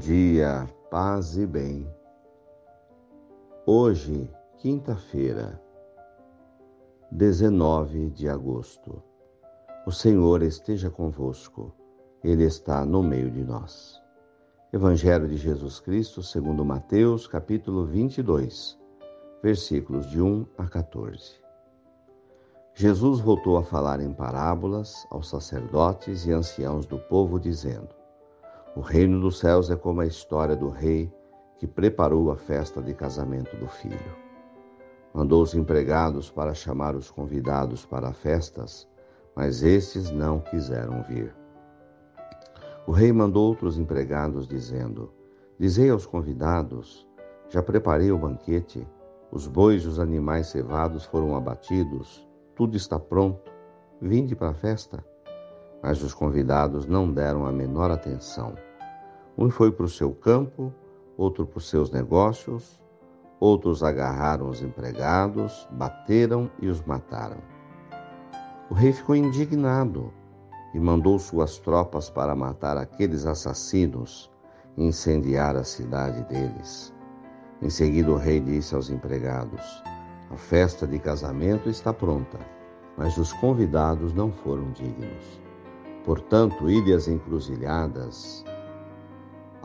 dia, paz e bem. Hoje, quinta-feira, 19 de agosto. O Senhor esteja convosco, Ele está no meio de nós. Evangelho de Jesus Cristo, segundo Mateus, capítulo 22, versículos de 1 a 14. Jesus voltou a falar em parábolas aos sacerdotes e anciãos do povo, dizendo: O reino dos céus é como a história do rei que preparou a festa de casamento do filho. Mandou os empregados para chamar os convidados para festas, mas estes não quiseram vir. O rei mandou outros empregados, dizendo: Dizei aos convidados: Já preparei o banquete, os bois e os animais cevados foram abatidos tudo está pronto, vinde para a festa. Mas os convidados não deram a menor atenção. Um foi para o seu campo, outro para os seus negócios, outros agarraram os empregados, bateram e os mataram. O rei ficou indignado e mandou suas tropas para matar aqueles assassinos e incendiar a cidade deles. Em seguida, o rei disse aos empregados: a festa de casamento está pronta, mas os convidados não foram dignos. Portanto, ide às encruzilhadas,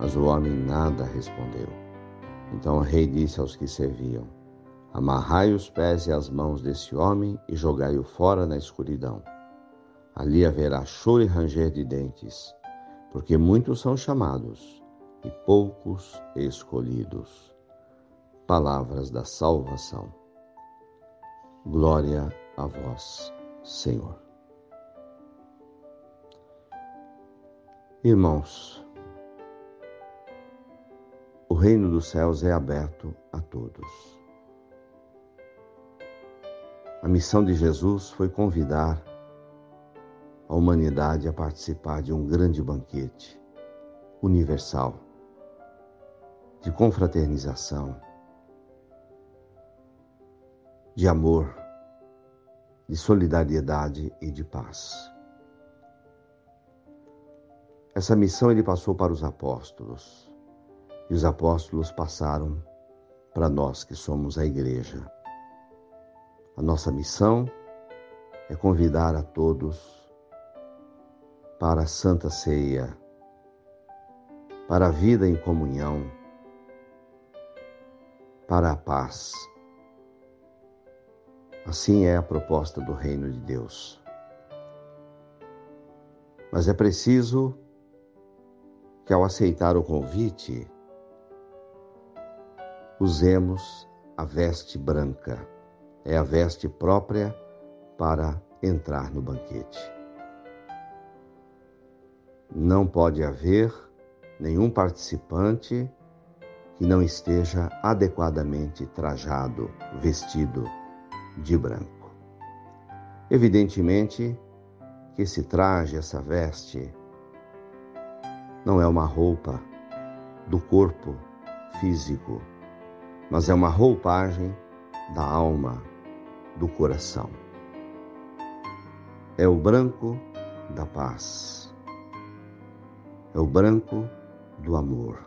Mas o homem nada respondeu. Então o rei disse aos que serviam: Amarrai os pés e as mãos desse homem e jogai-o fora na escuridão. Ali haverá choro e ranger de dentes, porque muitos são chamados e poucos escolhidos palavras da salvação. Glória a vós, Senhor. Irmãos, reino dos céus é aberto a todos. A missão de Jesus foi convidar a humanidade a participar de um grande banquete universal de confraternização de amor, de solidariedade e de paz. Essa missão ele passou para os apóstolos e os apóstolos passaram para nós que somos a igreja. A nossa missão é convidar a todos para a Santa Ceia, para a vida em comunhão, para a paz Assim é a proposta do reino de Deus. Mas é preciso que, ao aceitar o convite, usemos a veste branca. É a veste própria para entrar no banquete. Não pode haver nenhum participante que não esteja adequadamente trajado, vestido de branco. Evidentemente que esse traje, essa veste, não é uma roupa do corpo físico, mas é uma roupagem da alma, do coração. É o branco da paz, é o branco do amor.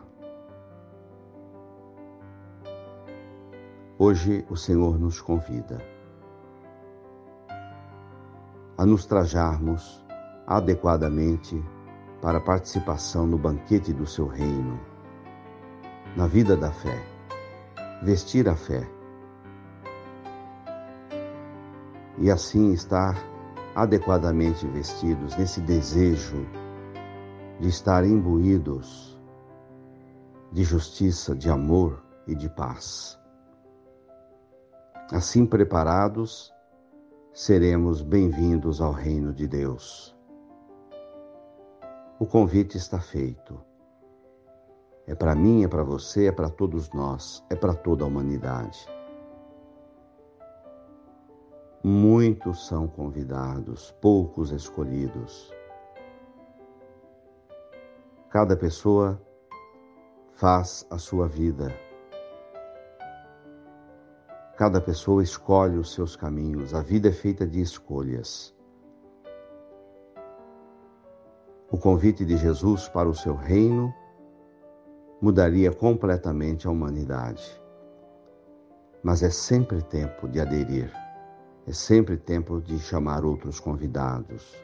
Hoje o Senhor nos convida a nos trajarmos adequadamente para a participação no banquete do seu reino, na vida da fé, vestir a fé e assim estar adequadamente vestidos nesse desejo de estar imbuídos de justiça, de amor e de paz. Assim preparados, seremos bem-vindos ao reino de Deus. O convite está feito. É para mim, é para você, é para todos nós, é para toda a humanidade. Muitos são convidados, poucos escolhidos. Cada pessoa faz a sua vida. Cada pessoa escolhe os seus caminhos. A vida é feita de escolhas. O convite de Jesus para o seu reino mudaria completamente a humanidade. Mas é sempre tempo de aderir, é sempre tempo de chamar outros convidados,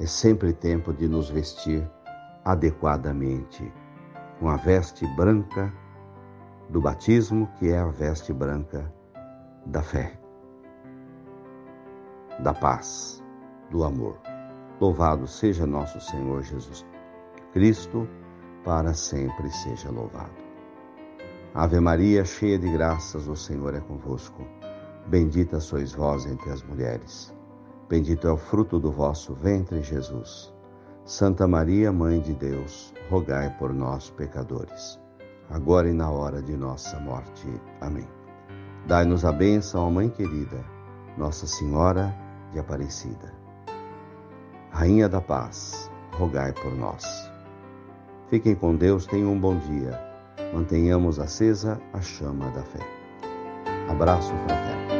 é sempre tempo de nos vestir adequadamente com a veste branca do batismo, que é a veste branca da fé, da paz, do amor. Louvado seja nosso Senhor Jesus Cristo para sempre seja louvado. Ave Maria, cheia de graças, o Senhor é convosco. Bendita sois vós entre as mulheres. Bendito é o fruto do vosso ventre, Jesus. Santa Maria, Mãe de Deus, rogai por nós, pecadores, agora e na hora de nossa morte. Amém. Dai-nos a bênção, ó Mãe querida, Nossa Senhora de Aparecida. Rainha da Paz, rogai por nós. Fiquem com Deus, tenham um bom dia. Mantenhamos acesa a chama da fé. Abraço fraterno.